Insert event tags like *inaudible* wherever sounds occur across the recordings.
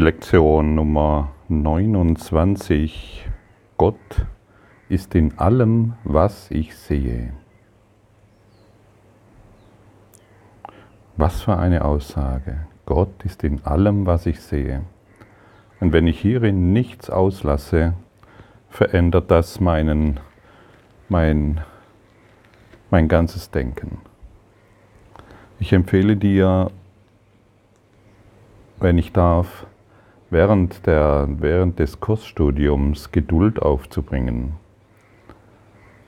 Lektion Nummer 29. Gott ist in allem, was ich sehe. Was für eine Aussage. Gott ist in allem, was ich sehe. Und wenn ich hierin nichts auslasse, verändert das meinen, mein, mein ganzes Denken. Ich empfehle dir, wenn ich darf, während, der, während des Kursstudiums Geduld aufzubringen.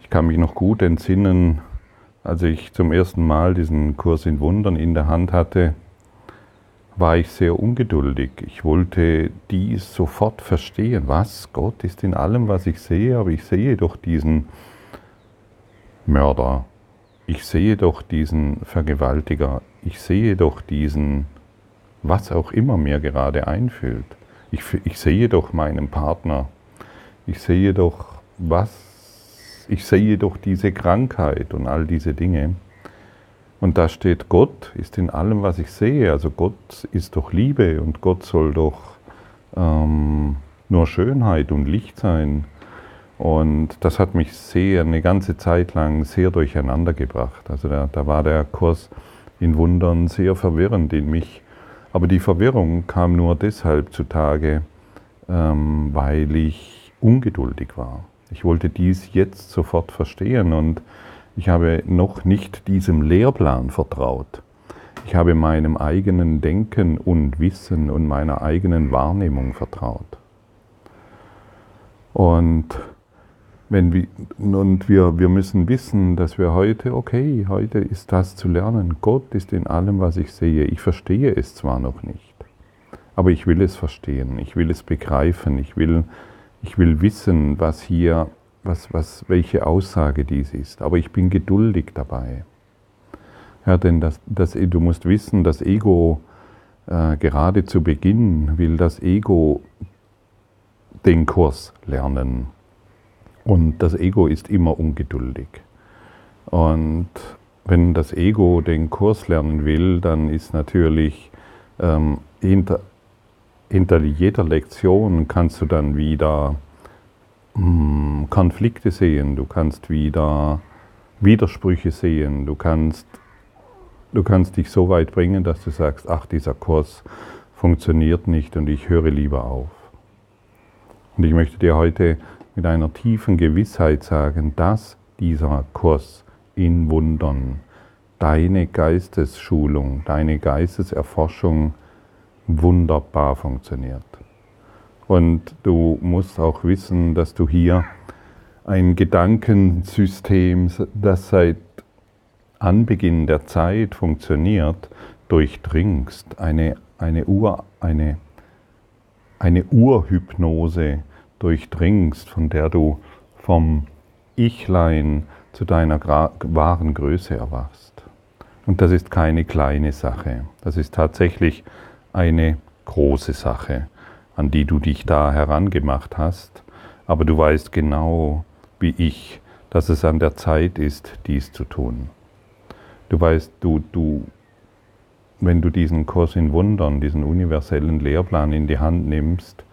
Ich kann mich noch gut entsinnen, als ich zum ersten Mal diesen Kurs in Wundern in der Hand hatte, war ich sehr ungeduldig. Ich wollte dies sofort verstehen. Was? Gott ist in allem, was ich sehe, aber ich sehe doch diesen Mörder. Ich sehe doch diesen Vergewaltiger. Ich sehe doch diesen, was auch immer mir gerade einfüllt. Ich, ich sehe doch meinen Partner. Ich sehe doch was ich sehe doch diese Krankheit und all diese Dinge. Und da steht, Gott ist in allem, was ich sehe. Also Gott ist doch Liebe und Gott soll doch ähm, nur Schönheit und Licht sein. Und das hat mich sehr, eine ganze Zeit lang sehr durcheinander gebracht. Also da, da war der Kurs in Wundern sehr verwirrend in mich. Aber die Verwirrung kam nur deshalb zutage, ähm, weil ich ungeduldig war. Ich wollte dies jetzt sofort verstehen und ich habe noch nicht diesem Lehrplan vertraut. Ich habe meinem eigenen Denken und Wissen und meiner eigenen Wahrnehmung vertraut. Und, wenn wir, und wir, wir müssen wissen, dass wir heute, okay, heute ist das zu lernen. Gott ist in allem, was ich sehe. Ich verstehe es zwar noch nicht, aber ich will es verstehen, ich will es begreifen, ich will ich will wissen, was hier, was, was, welche Aussage dies ist, aber ich bin geduldig dabei. Ja, denn das, das, du musst wissen, das Ego, äh, gerade zu Beginn will das Ego den Kurs lernen. Und das Ego ist immer ungeduldig. Und wenn das Ego den Kurs lernen will, dann ist natürlich ähm, hinter, hinter jeder Lektion kannst du dann wieder hm, Konflikte sehen, du kannst wieder Widersprüche sehen, du kannst, du kannst dich so weit bringen, dass du sagst, ach, dieser Kurs funktioniert nicht und ich höre lieber auf. Und ich möchte dir heute mit einer tiefen Gewissheit sagen, dass dieser Kurs in Wundern deine Geistesschulung, deine Geisteserforschung wunderbar funktioniert. Und du musst auch wissen, dass du hier ein Gedankensystem, das seit Anbeginn der Zeit funktioniert, durchdringst. Eine, eine, Ur, eine, eine Urhypnose durchdringst, von der du vom Ichlein zu deiner wahren Größe erwachst. Und das ist keine kleine Sache. Das ist tatsächlich eine große Sache, an die du dich da herangemacht hast, aber du weißt genau, wie ich, dass es an der Zeit ist, dies zu tun. Du weißt, du, du, wenn du diesen Kurs in Wundern, diesen universellen Lehrplan in die Hand nimmst,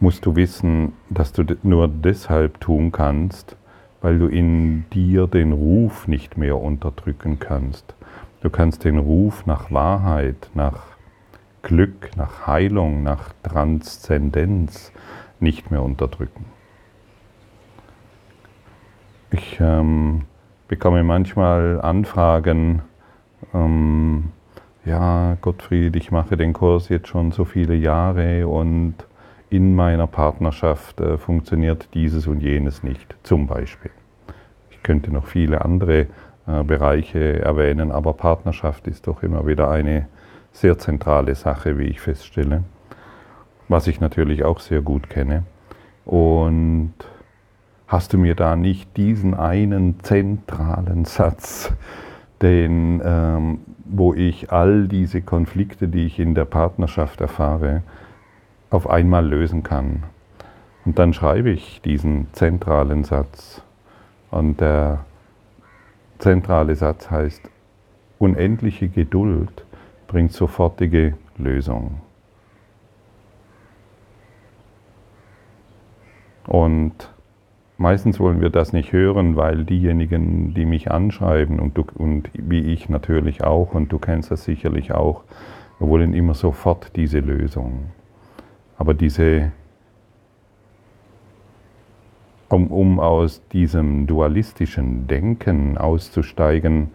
musst du wissen, dass du nur deshalb tun kannst, weil du in dir den Ruf nicht mehr unterdrücken kannst. Du kannst den Ruf nach Wahrheit, nach Glück, nach Heilung, nach Transzendenz nicht mehr unterdrücken. Ich ähm, bekomme manchmal Anfragen, ähm, ja, Gottfried, ich mache den Kurs jetzt schon so viele Jahre und in meiner Partnerschaft äh, funktioniert dieses und jenes nicht, zum Beispiel. Ich könnte noch viele andere äh, Bereiche erwähnen, aber Partnerschaft ist doch immer wieder eine sehr zentrale Sache, wie ich feststelle, was ich natürlich auch sehr gut kenne. Und hast du mir da nicht diesen einen zentralen Satz, den, ähm, wo ich all diese Konflikte, die ich in der Partnerschaft erfahre, auf einmal lösen kann. Und dann schreibe ich diesen zentralen Satz. Und der zentrale Satz heißt, unendliche Geduld bringt sofortige Lösung. Und meistens wollen wir das nicht hören, weil diejenigen, die mich anschreiben und, du, und wie ich natürlich auch, und du kennst das sicherlich auch, wollen immer sofort diese Lösung. Aber diese, um, um aus diesem dualistischen Denken auszusteigen,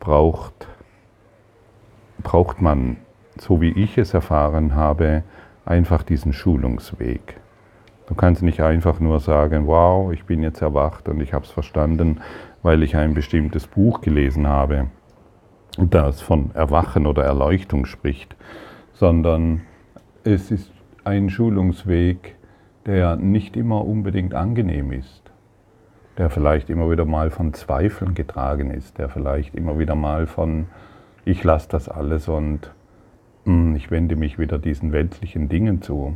braucht, braucht man, so wie ich es erfahren habe, einfach diesen Schulungsweg. Du kannst nicht einfach nur sagen, wow, ich bin jetzt erwacht und ich habe es verstanden, weil ich ein bestimmtes Buch gelesen habe, das von Erwachen oder Erleuchtung spricht, sondern es ist ein Schulungsweg, der nicht immer unbedingt angenehm ist, der vielleicht immer wieder mal von Zweifeln getragen ist, der vielleicht immer wieder mal von, ich lasse das alles und hm, ich wende mich wieder diesen weltlichen Dingen zu.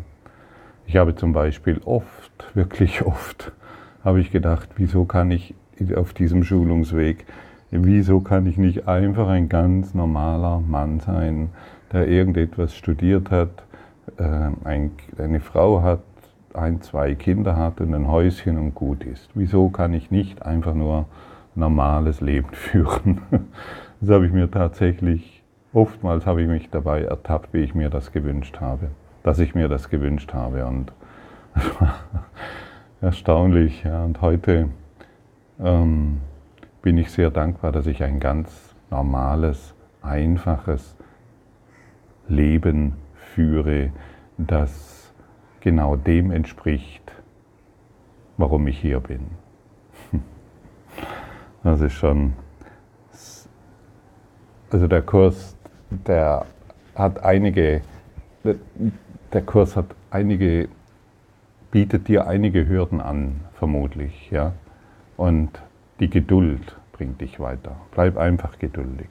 Ich habe zum Beispiel oft, wirklich oft, habe ich gedacht, wieso kann ich auf diesem Schulungsweg, wieso kann ich nicht einfach ein ganz normaler Mann sein, der irgendetwas studiert hat, eine Frau hat, ein, zwei Kinder hat und ein Häuschen und gut ist. Wieso kann ich nicht einfach nur normales Leben *laughs* führen? Das habe ich mir tatsächlich, oftmals habe ich mich dabei ertappt, wie ich mir das gewünscht habe dass ich mir das gewünscht habe. Und es *laughs* war erstaunlich. Ja. Und heute ähm, bin ich sehr dankbar, dass ich ein ganz normales, einfaches Leben führe, das genau dem entspricht, warum ich hier bin. *laughs* Das ist schon, also der Kurs, der hat einige der Kurs hat einige, bietet dir einige Hürden an, vermutlich, ja. Und die Geduld bringt dich weiter. Bleib einfach geduldig.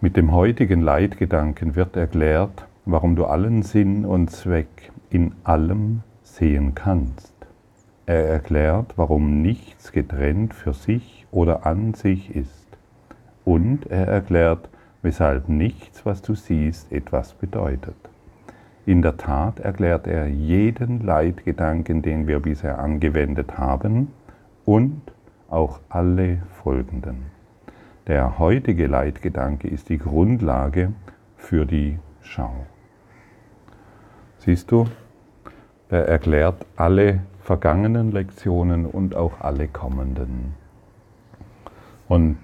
Mit dem heutigen Leitgedanken wird erklärt, warum du allen Sinn und Zweck in allem sehen kannst. Er erklärt, warum nichts getrennt für sich oder an sich ist. Und er erklärt, weshalb nichts, was du siehst, etwas bedeutet. In der Tat erklärt er jeden Leitgedanken, den wir bisher angewendet haben und auch alle folgenden. Der heutige Leitgedanke ist die Grundlage für die Schau. Siehst du, er erklärt alle vergangenen Lektionen und auch alle kommenden. Und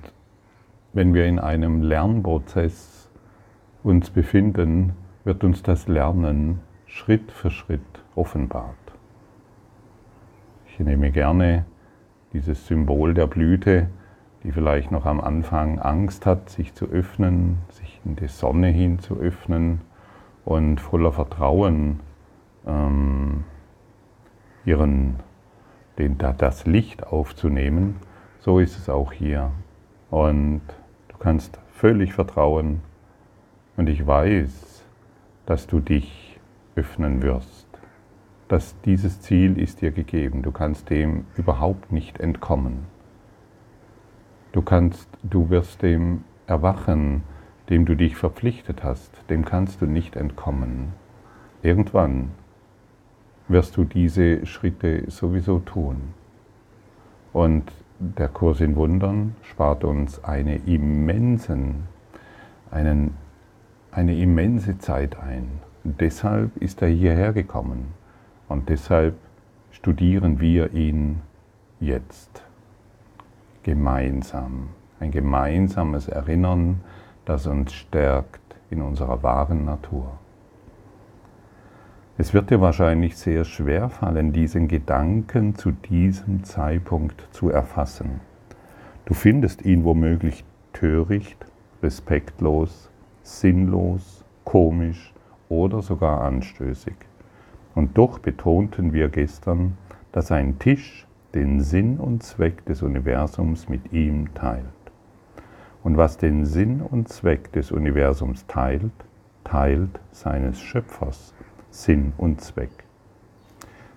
wenn wir in einem Lernprozess uns befinden, wird uns das Lernen Schritt für Schritt offenbart. Ich nehme gerne dieses Symbol der Blüte, die vielleicht noch am Anfang Angst hat, sich zu öffnen, sich in die Sonne hin zu öffnen und voller Vertrauen ähm, ihren, den, das Licht aufzunehmen. So ist es auch hier. Und kannst völlig vertrauen und ich weiß, dass du dich öffnen wirst. Dass dieses Ziel ist dir gegeben. Du kannst dem überhaupt nicht entkommen. Du kannst, du wirst dem erwachen, dem du dich verpflichtet hast, dem kannst du nicht entkommen. Irgendwann wirst du diese Schritte sowieso tun. Und der Kurs in Wundern spart uns eine, immensen, einen, eine immense Zeit ein. Deshalb ist er hierher gekommen und deshalb studieren wir ihn jetzt gemeinsam. Ein gemeinsames Erinnern, das uns stärkt in unserer wahren Natur. Es wird dir wahrscheinlich sehr schwer fallen, diesen Gedanken zu diesem Zeitpunkt zu erfassen. Du findest ihn womöglich töricht, respektlos, sinnlos, komisch oder sogar anstößig. Und doch betonten wir gestern, dass ein Tisch den Sinn und Zweck des Universums mit ihm teilt. Und was den Sinn und Zweck des Universums teilt, teilt seines Schöpfers Sinn und Zweck.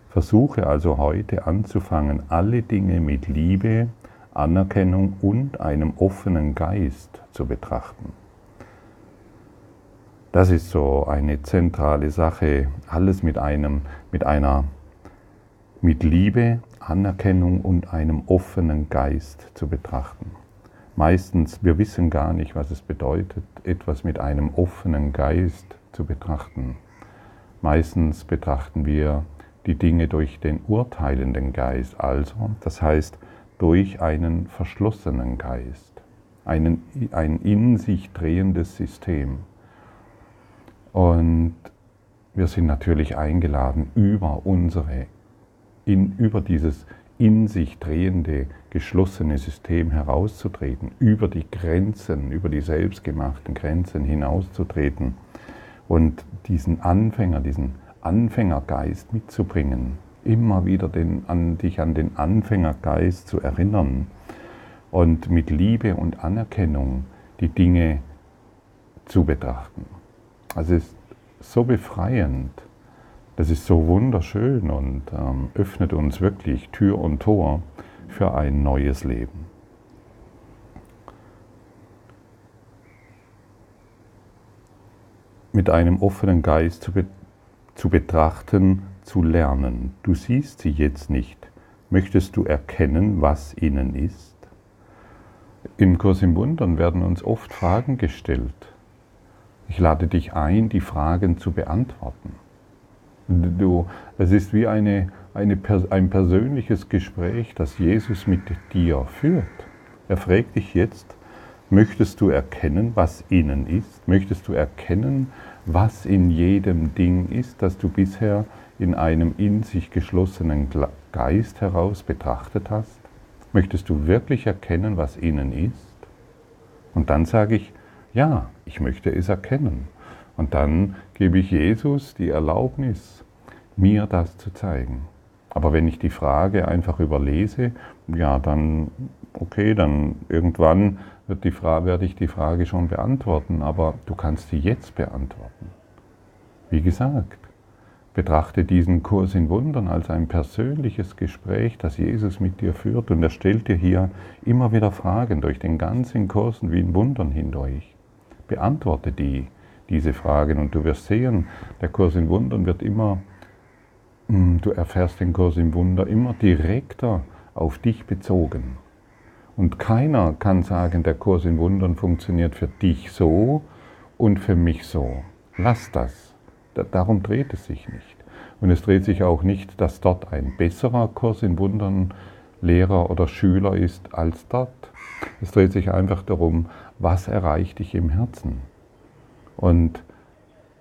Versuche also heute anzufangen, alle Dinge mit Liebe, Anerkennung und einem offenen Geist zu betrachten. Das ist so eine zentrale Sache, alles mit einem, mit einer, mit Liebe, Anerkennung und einem offenen Geist zu betrachten. Meistens, wir wissen gar nicht, was es bedeutet, etwas mit einem offenen Geist zu betrachten. Meistens betrachten wir die Dinge durch den urteilenden Geist, also das heißt durch einen verschlossenen Geist, einen, ein in sich drehendes System. Und wir sind natürlich eingeladen, über unsere, in, über dieses in sich drehende, geschlossene System herauszutreten, über die Grenzen, über die selbstgemachten Grenzen hinauszutreten und diesen Anfänger, diesen Anfängergeist mitzubringen, immer wieder den, an, dich an den Anfängergeist zu erinnern und mit Liebe und Anerkennung die Dinge zu betrachten. Also es ist so befreiend, das ist so wunderschön und ähm, öffnet uns wirklich Tür und Tor für ein neues Leben. Mit einem offenen Geist zu, be zu betrachten, zu lernen. Du siehst sie jetzt nicht. Möchtest du erkennen, was ihnen ist? Im Kurs im Wundern werden uns oft Fragen gestellt. Ich lade dich ein, die Fragen zu beantworten. Du, es ist wie eine, eine, ein persönliches Gespräch, das Jesus mit dir führt. Er fragt dich jetzt, möchtest du erkennen, was innen ist? Möchtest du erkennen, was in jedem Ding ist, das du bisher in einem in sich geschlossenen Geist heraus betrachtet hast? Möchtest du wirklich erkennen, was innen ist? Und dann sage ich, ja, ich möchte es erkennen. Und dann gebe ich Jesus die Erlaubnis, mir das zu zeigen. Aber wenn ich die Frage einfach überlese, ja, dann, okay, dann irgendwann wird die Frage, werde ich die Frage schon beantworten, aber du kannst sie jetzt beantworten. Wie gesagt, betrachte diesen Kurs in Wundern als ein persönliches Gespräch, das Jesus mit dir führt und er stellt dir hier immer wieder Fragen durch den ganzen Kurs wie in Wundern hindurch. Beantworte die, diese Fragen und du wirst sehen, der Kurs in Wundern wird immer, hm, du erfährst den Kurs im Wunder immer direkter auf dich bezogen. Und keiner kann sagen, der Kurs in Wundern funktioniert für dich so und für mich so. Lass das. Darum dreht es sich nicht. Und es dreht sich auch nicht, dass dort ein besserer Kurs in Wundern Lehrer oder Schüler ist als dort. Es dreht sich einfach darum, was erreicht dich im Herzen. Und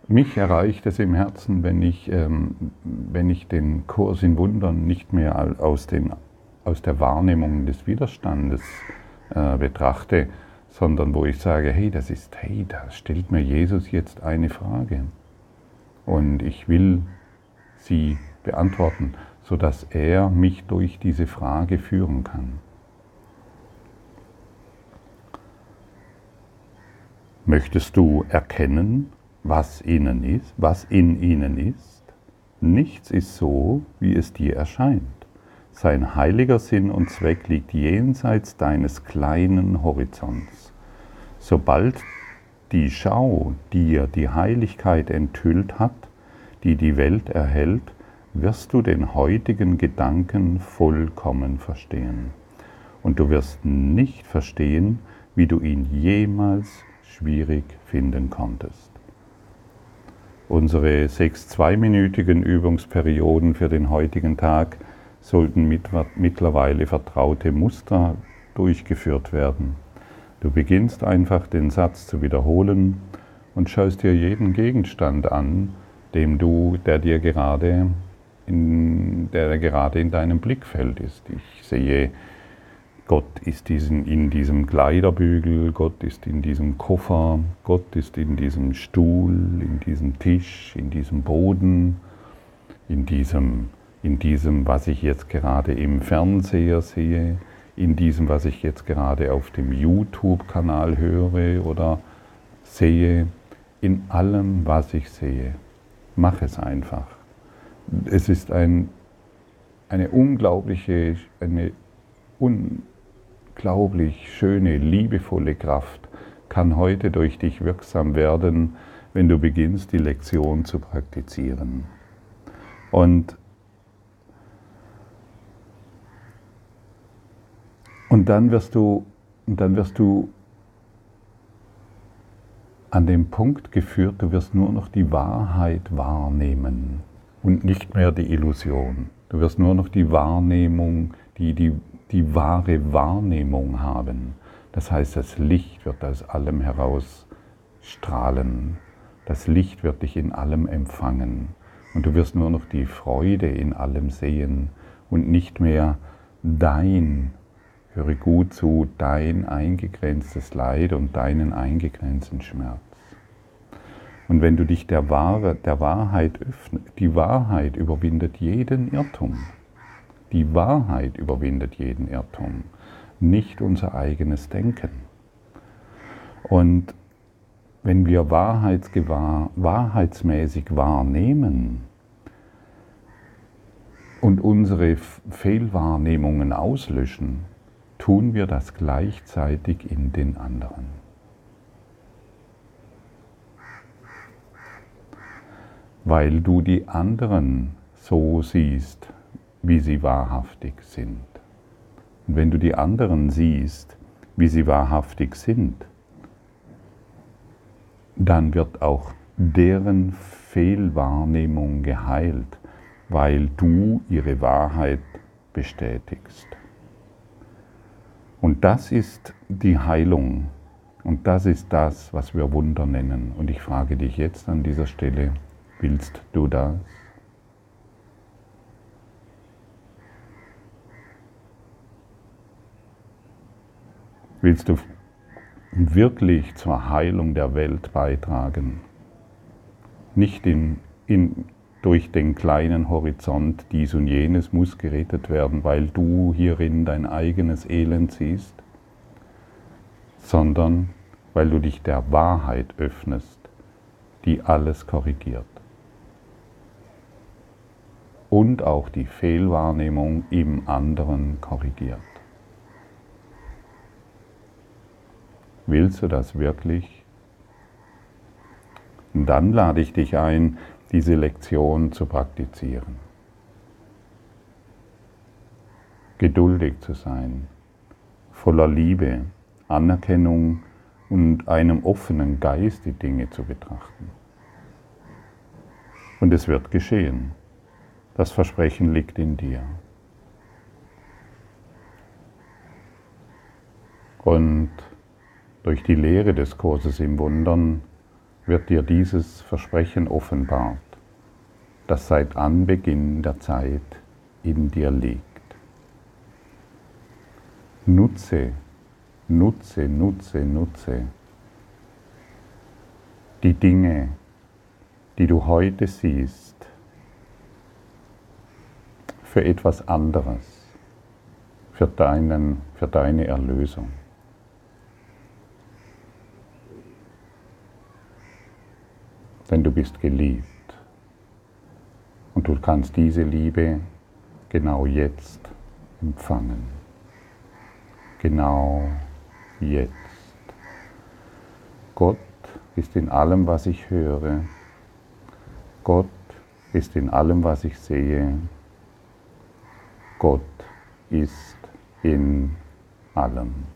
mich erreicht es im Herzen, wenn ich, ähm, wenn ich den Kurs in Wundern nicht mehr aus, den, aus der Wahrnehmung des Widerstandes äh, betrachte, sondern wo ich sage, hey, das ist, hey, da stellt mir Jesus jetzt eine Frage. Und ich will sie beantworten, sodass er mich durch diese Frage führen kann. Möchtest du erkennen, was ihnen ist, was in ihnen ist? Nichts ist so, wie es dir erscheint. Sein heiliger Sinn und Zweck liegt jenseits deines kleinen Horizonts. Sobald die Schau dir die Heiligkeit enthüllt hat, die die Welt erhält, wirst du den heutigen Gedanken vollkommen verstehen. Und du wirst nicht verstehen, wie du ihn jemals schwierig finden konntest. Unsere sechs zweiminütigen Übungsperioden für den heutigen Tag sollten mit, mittlerweile vertraute Muster durchgeführt werden. Du beginnst einfach den Satz zu wiederholen und schaust dir jeden Gegenstand an, dem du, der dir gerade in, der gerade in deinem Blickfeld ist. Ich sehe Gott ist in diesem Kleiderbügel, Gott ist in diesem Koffer, Gott ist in diesem Stuhl, in diesem Tisch, in diesem Boden, in diesem, in diesem, was ich jetzt gerade im Fernseher sehe, in diesem, was ich jetzt gerade auf dem YouTube-Kanal höre oder sehe, in allem, was ich sehe. Mach es einfach. Es ist ein, eine unglaubliche, eine un, unglaublich schöne, liebevolle Kraft kann heute durch dich wirksam werden, wenn du beginnst, die Lektion zu praktizieren. Und, und dann wirst du, dann wirst du an den Punkt geführt, du wirst nur noch die Wahrheit wahrnehmen und nicht mehr die Illusion. Du wirst nur noch die Wahrnehmung, die, die, die wahre Wahrnehmung haben. Das heißt, das Licht wird aus allem heraus strahlen. Das Licht wird dich in allem empfangen. Und du wirst nur noch die Freude in allem sehen und nicht mehr dein, höre gut zu, dein eingegrenztes Leid und deinen eingegrenzten Schmerz. Und wenn du dich der, Wahre, der Wahrheit öffnest, die Wahrheit überwindet jeden Irrtum. Die Wahrheit überwindet jeden Irrtum, nicht unser eigenes Denken. Und wenn wir wahrheitsgewahr, wahrheitsmäßig wahrnehmen und unsere Fehlwahrnehmungen auslöschen, tun wir das gleichzeitig in den anderen. weil du die anderen so siehst, wie sie wahrhaftig sind. Und wenn du die anderen siehst, wie sie wahrhaftig sind, dann wird auch deren Fehlwahrnehmung geheilt, weil du ihre Wahrheit bestätigst. Und das ist die Heilung und das ist das, was wir Wunder nennen. Und ich frage dich jetzt an dieser Stelle, Willst du das? Willst du wirklich zur Heilung der Welt beitragen? Nicht in, in, durch den kleinen Horizont, dies und jenes muss gerettet werden, weil du hierin dein eigenes Elend siehst, sondern weil du dich der Wahrheit öffnest, die alles korrigiert und auch die Fehlwahrnehmung im anderen korrigiert. Willst du das wirklich? Und dann lade ich dich ein, diese Lektion zu praktizieren. Geduldig zu sein, voller Liebe, Anerkennung und einem offenen Geist die Dinge zu betrachten. Und es wird geschehen. Das Versprechen liegt in dir. Und durch die Lehre des Kurses im Wundern wird dir dieses Versprechen offenbart, das seit Anbeginn der Zeit in dir liegt. Nutze, nutze, nutze, nutze die Dinge, die du heute siehst, für etwas anderes, für, deinen, für deine Erlösung. Denn du bist geliebt und du kannst diese Liebe genau jetzt empfangen. Genau jetzt. Gott ist in allem, was ich höre. Gott ist in allem, was ich sehe. Gott ist in allem.